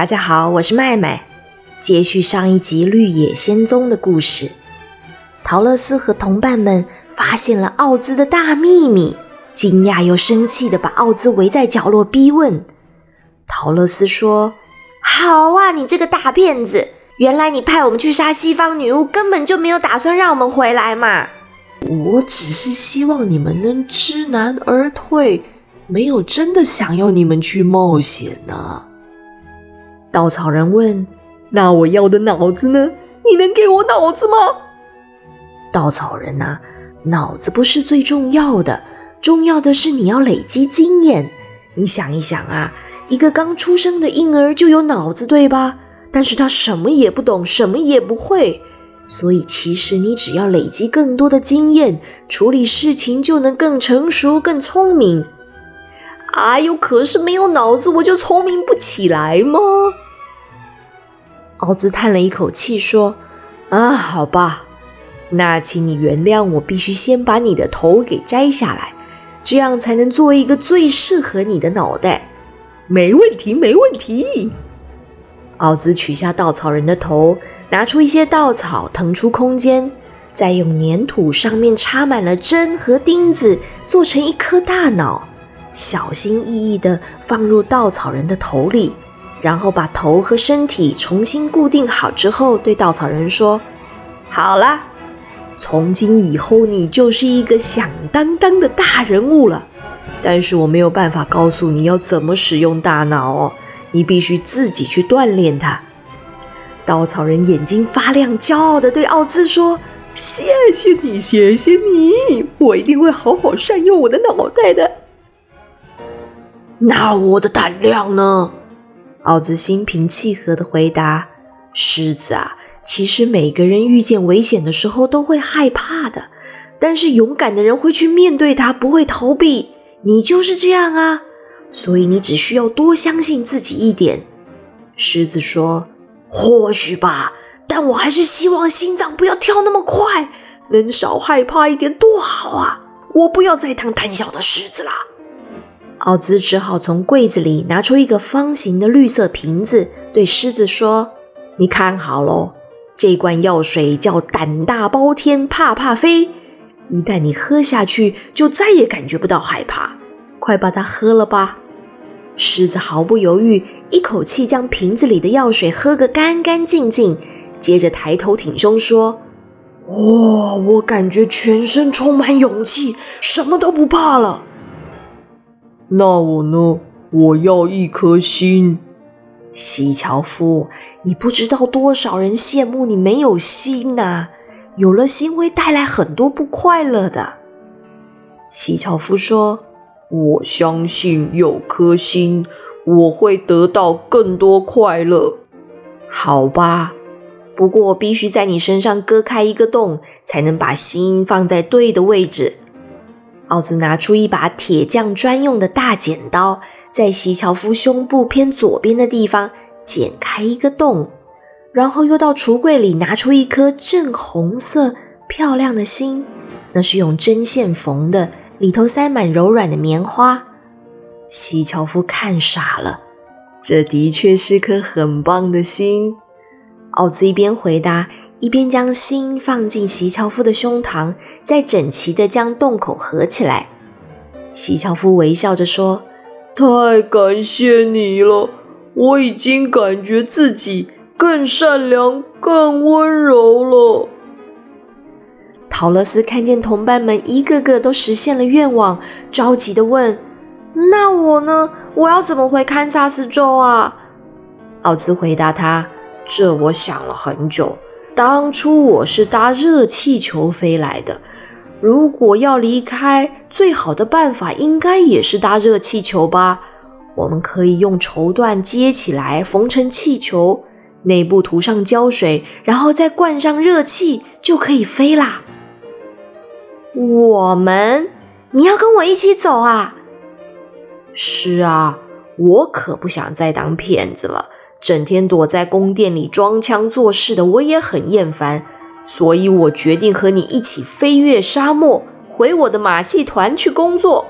大家好，我是麦麦，接续上一集《绿野仙踪》的故事。陶乐斯和同伴们发现了奥兹的大秘密，惊讶又生气的把奥兹围在角落逼问。陶乐斯说：“好啊，你这个大骗子！原来你派我们去杀西方女巫，根本就没有打算让我们回来嘛！我只是希望你们能知难而退，没有真的想要你们去冒险呢。”稻草人问：“那我要的脑子呢？你能给我脑子吗？”稻草人呐，脑子不是最重要的，重要的是你要累积经验。你想一想啊，一个刚出生的婴儿就有脑子，对吧？但是他什么也不懂，什么也不会。所以其实你只要累积更多的经验，处理事情就能更成熟、更聪明。哎呦，可是没有脑子，我就聪明不起来吗？奥兹叹了一口气说：“啊，好吧，那请你原谅我，必须先把你的头给摘下来，这样才能做一个最适合你的脑袋。”没问题，没问题。奥兹取下稻草人的头，拿出一些稻草，腾出空间，再用粘土上面插满了针和钉子，做成一颗大脑。小心翼翼地放入稻草人的头里，然后把头和身体重新固定好之后，对稻草人说：“好了，从今以后你就是一个响当当的大人物了。但是我没有办法告诉你要怎么使用大脑哦，你必须自己去锻炼它。”稻草人眼睛发亮，骄傲地对奥兹说：“谢谢你，谢谢你，我一定会好好善用我的脑袋的。”那我的胆量呢？奥兹心平气和地回答：“狮子啊，其实每个人遇见危险的时候都会害怕的，但是勇敢的人会去面对它，不会逃避。你就是这样啊，所以你只需要多相信自己一点。”狮子说：“或许吧，但我还是希望心脏不要跳那么快，能少害怕一点多好啊！我不要再当胆小的狮子了。”奥兹只好从柜子里拿出一个方形的绿色瓶子，对狮子说：“你看好喽，这罐药水叫胆大包天，怕怕飞。一旦你喝下去，就再也感觉不到害怕。快把它喝了吧！”狮子毫不犹豫，一口气将瓶子里的药水喝个干干净净，接着抬头挺胸说：“哇，我感觉全身充满勇气，什么都不怕了。”那我呢？我要一颗心。西樵夫，你不知道多少人羡慕你没有心呐！有了心会带来很多不快乐的。西樵夫说：“我相信有颗心，我会得到更多快乐。”好吧，不过我必须在你身上割开一个洞，才能把心放在对的位置。奥兹拿出一把铁匠专用的大剪刀，在西樵夫胸部偏左边的地方剪开一个洞，然后又到橱柜里拿出一颗正红色漂亮的心，那是用针线缝的，里头塞满柔软的棉花。西樵夫看傻了，这的确是颗很棒的心。奥兹一边回答。一边将心放进席樵夫的胸膛，再整齐地将洞口合起来。席樵夫微笑着说：“太感谢你了，我已经感觉自己更善良、更温柔了。”陶乐斯看见同伴们一个个都实现了愿望，着急地问：“那我呢？我要怎么回堪萨斯州啊？”奥兹回答他：“这我想了很久。”当初我是搭热气球飞来的，如果要离开，最好的办法应该也是搭热气球吧？我们可以用绸缎接起来，缝成气球，内部涂上胶水，然后再灌上热气，就可以飞啦。我们，你要跟我一起走啊？是啊，我可不想再当骗子了。整天躲在宫殿里装腔作势的，我也很厌烦，所以我决定和你一起飞越沙漠，回我的马戏团去工作。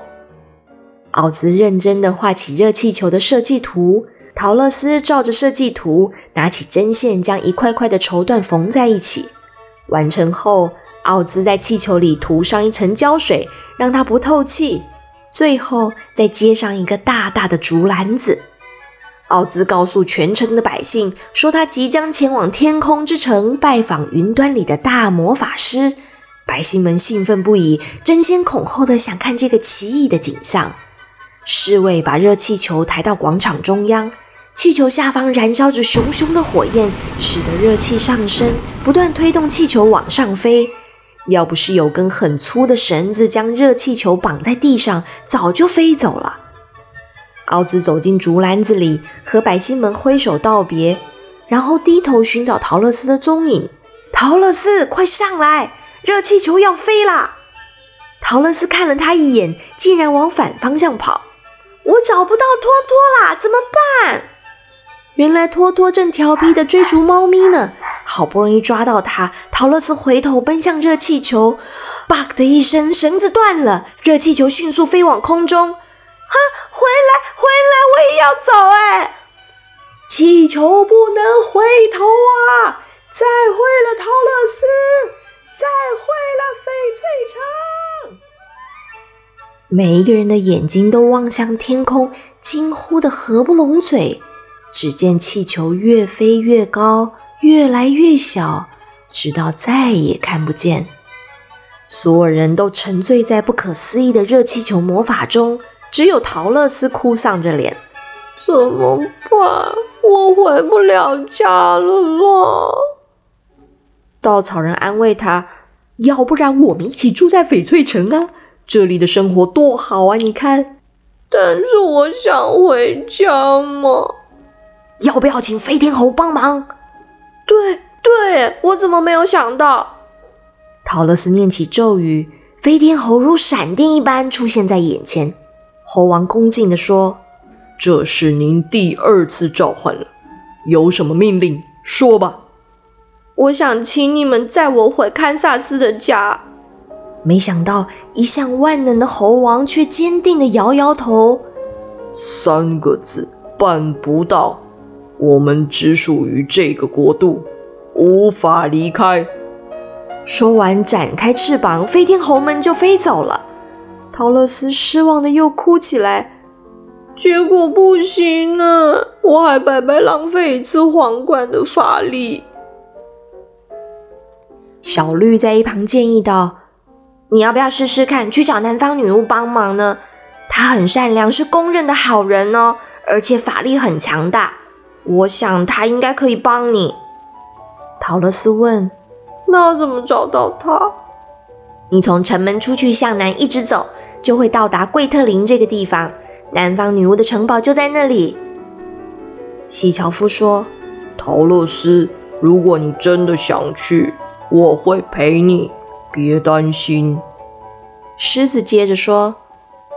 奥兹认真地画起热气球的设计图，陶乐斯照着设计图，拿起针线将一块块的绸缎缝在一起。完成后，奥兹在气球里涂上一层胶水，让它不透气。最后再接上一个大大的竹篮子。奥兹告诉全城的百姓说，他即将前往天空之城拜访云端里的大魔法师。百姓们兴奋不已，争先恐后的想看这个奇异的景象。侍卫把热气球抬到广场中央，气球下方燃烧着熊熊的火焰，使得热气上升，不断推动气球往上飞。要不是有根很粗的绳子将热气球绑在地上，早就飞走了。奥兹走进竹篮子里，和百姓们挥手道别，然后低头寻找陶乐斯的踪影。陶乐斯，快上来！热气球要飞啦！陶乐斯看了他一眼，竟然往反方向跑。我找不到托托啦，怎么办？原来托托正调皮地追逐猫咪呢。好不容易抓到它，陶乐斯回头奔向热气球，bug 的一声，绳子断了，热气球迅速飞往空中。啊，回来，回来，我也要走哎！气球不能回头啊！再会了，陶乐斯，再会了，翡翠城。每一个人的眼睛都望向天空，惊呼的合不拢嘴。只见气球越飞越高。越来越小，直到再也看不见。所有人都沉醉在不可思议的热气球魔法中，只有陶乐斯哭丧着脸：“怎么办？我回不了家了啦！”稻草人安慰他：“要不然我们一起住在翡翠城啊，这里的生活多好啊！你看。”但是我想回家嘛。要不要请飞天猴帮忙？对对，我怎么没有想到？陶乐斯念起咒语，飞天猴如闪电一般出现在眼前。猴王恭敬地说：“这是您第二次召唤了，有什么命令说吧。”我想请你们载我回堪萨斯的家。没想到，一向万能的猴王却坚定地摇摇头：“三个字，办不到。”我们只属于这个国度，无法离开。说完，展开翅膀，飞天猴们就飞走了。陶乐斯失望的又哭起来。结果不行啊！我还白白浪费一次皇冠的法力。小绿在一旁建议道：“你要不要试试看，去找南方女巫帮忙呢？她很善良，是公认的好人哦，而且法力很强大。”我想她应该可以帮你。陶乐斯问：“那怎么找到她？”你从城门出去，向南一直走，就会到达贵特林这个地方。南方女巫的城堡就在那里。西樵夫说：“陶乐斯，如果你真的想去，我会陪你，别担心。”狮子接着说：“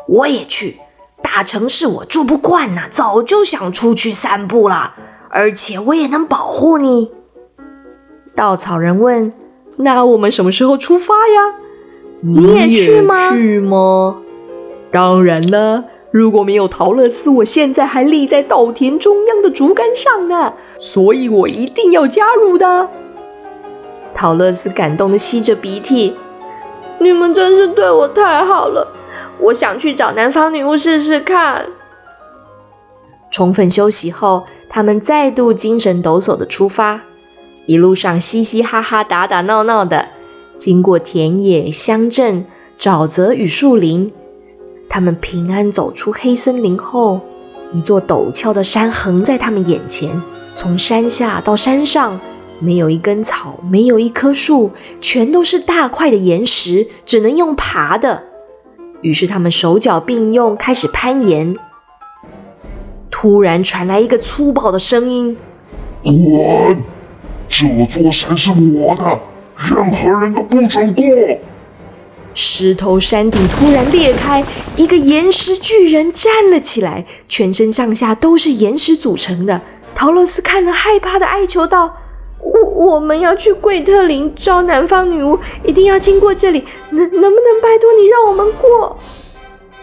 我也去。”大城市我住不惯呐，早就想出去散步了，而且我也能保护你。稻草人问：“那我们什么时候出发呀？”你也去吗？去吗？当然了，如果没有陶乐斯，我现在还立在稻田中央的竹竿上呢，所以我一定要加入的。陶乐斯感动的吸着鼻涕：“你们真是对我太好了。”我想去找南方女巫试试看。充分休息后，他们再度精神抖擞的出发。一路上嘻嘻哈哈、打打闹闹的，经过田野、乡镇、沼泽与树林，他们平安走出黑森林后，一座陡峭的山横在他们眼前。从山下到山上，没有一根草，没有一棵树，全都是大块的岩石，只能用爬的。于是他们手脚并用，开始攀岩。突然传来一个粗暴的声音：“滚！这座山是我的，任何人都不准过！”石头山顶突然裂开，一个岩石巨人站了起来，全身上下都是岩石组成的。陶乐斯看了，害怕的哀求道。我我们要去贵特林找南方女巫，一定要经过这里，能能不能拜托你让我们过？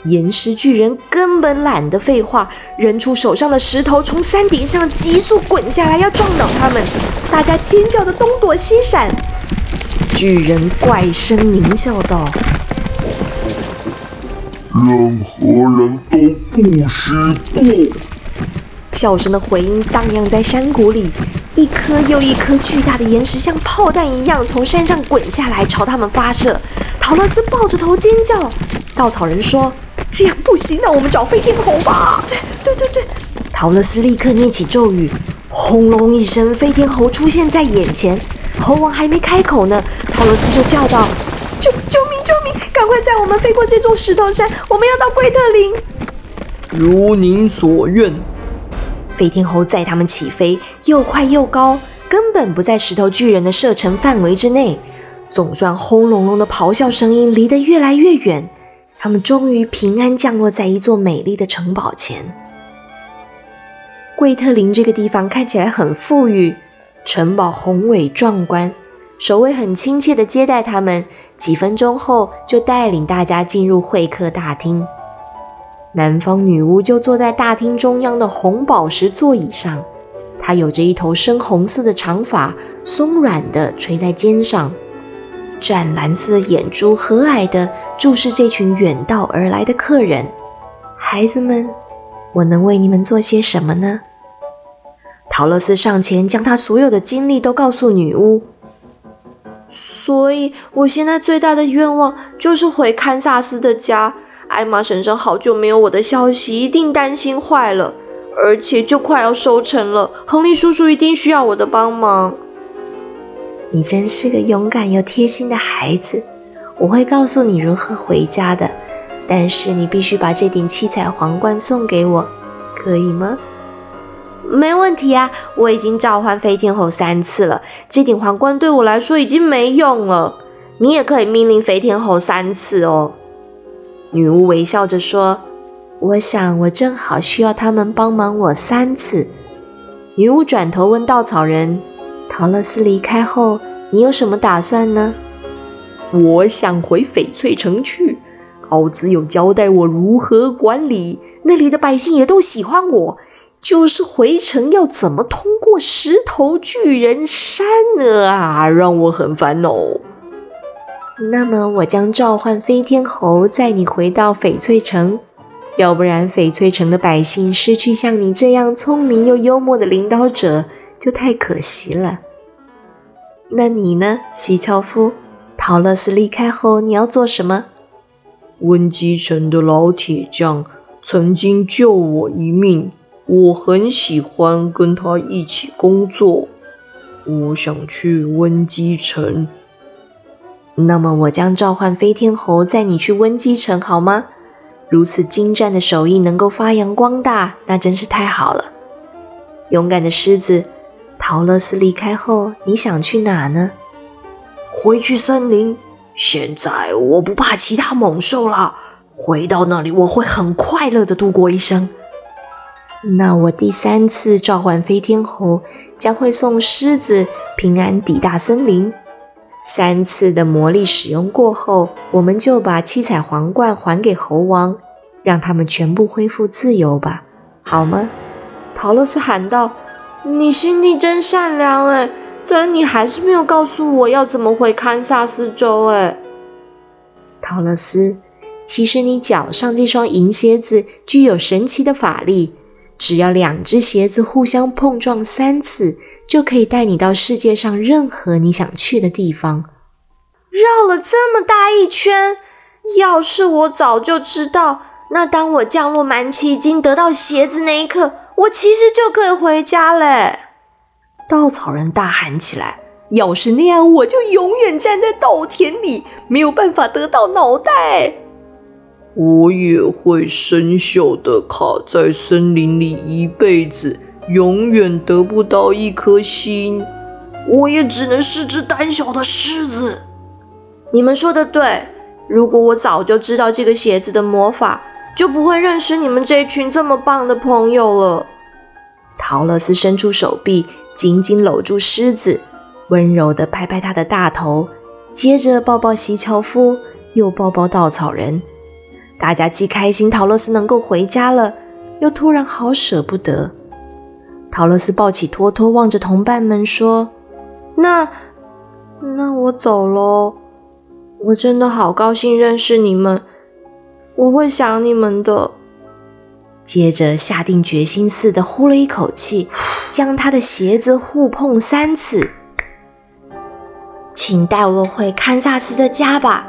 岩石巨人根本懒得废话，扔出手上的石头，从山顶上急速滚下来，要撞倒他们。大家尖叫的东躲西闪。巨人怪声狞笑道：“任何人都不许过。”笑声的回音荡漾在山谷里，一颗又一颗巨大的岩石像炮弹一样从山上滚下来，朝他们发射。陶乐斯抱着头尖叫。稻草人说。这样不行，那我们找飞天猴吧。对对对对，陶乐斯立刻念起咒语，轰隆一声，飞天猴出现在眼前。猴王还没开口呢，陶罗斯就叫道：“救救命救命！赶快载我们飞过这座石头山，我们要到贵特林。”如您所愿。飞天猴载他们起飞，又快又高，根本不在石头巨人的射程范围之内。总算轰隆隆的咆哮声音离得越来越远。他们终于平安降落在一座美丽的城堡前。贵特林这个地方看起来很富裕，城堡宏伟壮观，守卫很亲切地接待他们。几分钟后，就带领大家进入会客大厅。南方女巫就坐在大厅中央的红宝石座椅上，她有着一头深红色的长发，松软地垂在肩上。湛蓝色的眼珠和蔼地注视这群远道而来的客人。孩子们，我能为你们做些什么呢？陶乐斯上前将他所有的经历都告诉女巫。所以，我现在最大的愿望就是回堪萨斯的家。艾玛婶婶好久没有我的消息，一定担心坏了。而且，就快要收成了，亨利叔叔一定需要我的帮忙。你真是个勇敢又贴心的孩子，我会告诉你如何回家的。但是你必须把这顶七彩皇冠送给我，可以吗？没问题啊，我已经召唤飞天猴三次了，这顶皇冠对我来说已经没用了。你也可以命令飞天猴三次哦。女巫微笑着说：“我想我正好需要他们帮忙我三次。”女巫转头问稻草人。陶乐斯离开后，你有什么打算呢？我想回翡翠城去。奥兹有交代我如何管理那里的百姓，也都喜欢我。就是回城要怎么通过石头巨人山呢啊，让我很烦恼。那么，我将召唤飞天猴载你回到翡翠城，要不然翡翠城的百姓失去像你这样聪明又幽默的领导者。就太可惜了。那你呢，西樵夫？陶乐斯离开后，你要做什么？温基城的老铁匠曾经救我一命，我很喜欢跟他一起工作。我想去温基城。那么，我将召唤飞天猴载你去温基城，好吗？如此精湛的手艺能够发扬光大，那真是太好了。勇敢的狮子。陶乐斯离开后，你想去哪呢？回去森林。现在我不怕其他猛兽了。回到那里，我会很快乐的度过一生。那我第三次召唤飞天猴，将会送狮子平安抵达森林。三次的魔力使用过后，我们就把七彩皇冠还给猴王，让他们全部恢复自由吧，好吗？陶乐斯喊道。你心地真善良哎，但你还是没有告诉我要怎么回堪萨斯州哎。陶乐斯，其实你脚上这双银鞋子具有神奇的法力，只要两只鞋子互相碰撞三次，就可以带你到世界上任何你想去的地方。绕了这么大一圈，要是我早就知道，那当我降落满奇经得到鞋子那一刻。我其实就可以回家嘞！稻草人大喊起来：“要是那样，我就永远站在稻田里，没有办法得到脑袋。我也会生锈的，卡在森林里一辈子，永远得不到一颗心。我也只能是只胆小的狮子。”你们说的对，如果我早就知道这个鞋子的魔法。就不会认识你们这群这么棒的朋友了。陶乐斯伸出手臂，紧紧搂住狮子，温柔地拍拍他的大头，接着抱抱席樵夫，又抱抱稻草人。大家既开心陶乐斯能够回家了，又突然好舍不得。陶乐斯抱起托托，望着同伴们说：“那，那我走喽。我真的好高兴认识你们，我会想你们的。”接着下定决心似的呼了一口气，将他的鞋子互碰三次。请带我回堪萨斯的家吧。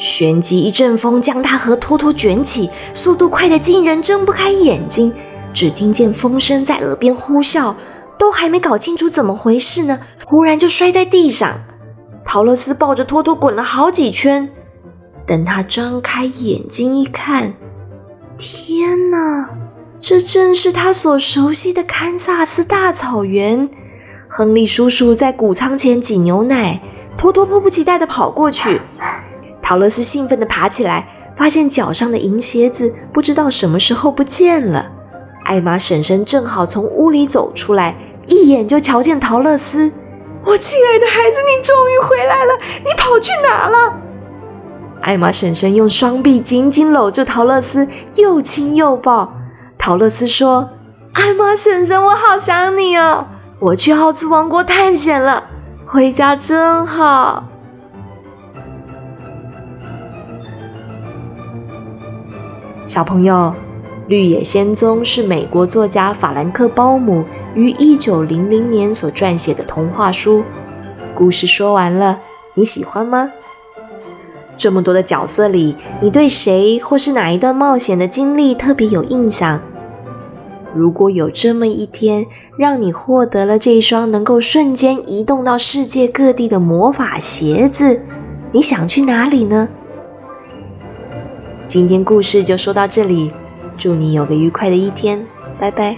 旋即一阵风将他和托托卷起，速度快得惊人，睁不开眼睛，只听见风声在耳边呼啸，都还没搞清楚怎么回事呢，忽然就摔在地上。陶乐斯抱着托托滚了好几圈，等他张开眼睛一看，天哪，这正是他所熟悉的堪萨斯大草原。亨利叔叔在谷仓前挤牛奶，托托迫不及待地跑过去。陶乐斯兴奋地爬起来，发现脚上的银鞋子不知道什么时候不见了。艾玛婶婶正好从屋里走出来，一眼就瞧见陶乐斯。我亲爱的孩子，你终于回来了！你跑去哪了？艾玛婶婶用双臂紧紧搂住陶乐斯，又亲又抱。陶乐斯说：“艾玛婶婶，我好想你哦。”我去奥兹王国探险了，回家真好。小朋友，《绿野仙踪》是美国作家法兰克·鲍姆于一九零零年所撰写的童话书。故事说完了，你喜欢吗？这么多的角色里，你对谁或是哪一段冒险的经历特别有印象？如果有这么一天，让你获得了这一双能够瞬间移动到世界各地的魔法鞋子，你想去哪里呢？今天故事就说到这里，祝你有个愉快的一天，拜拜。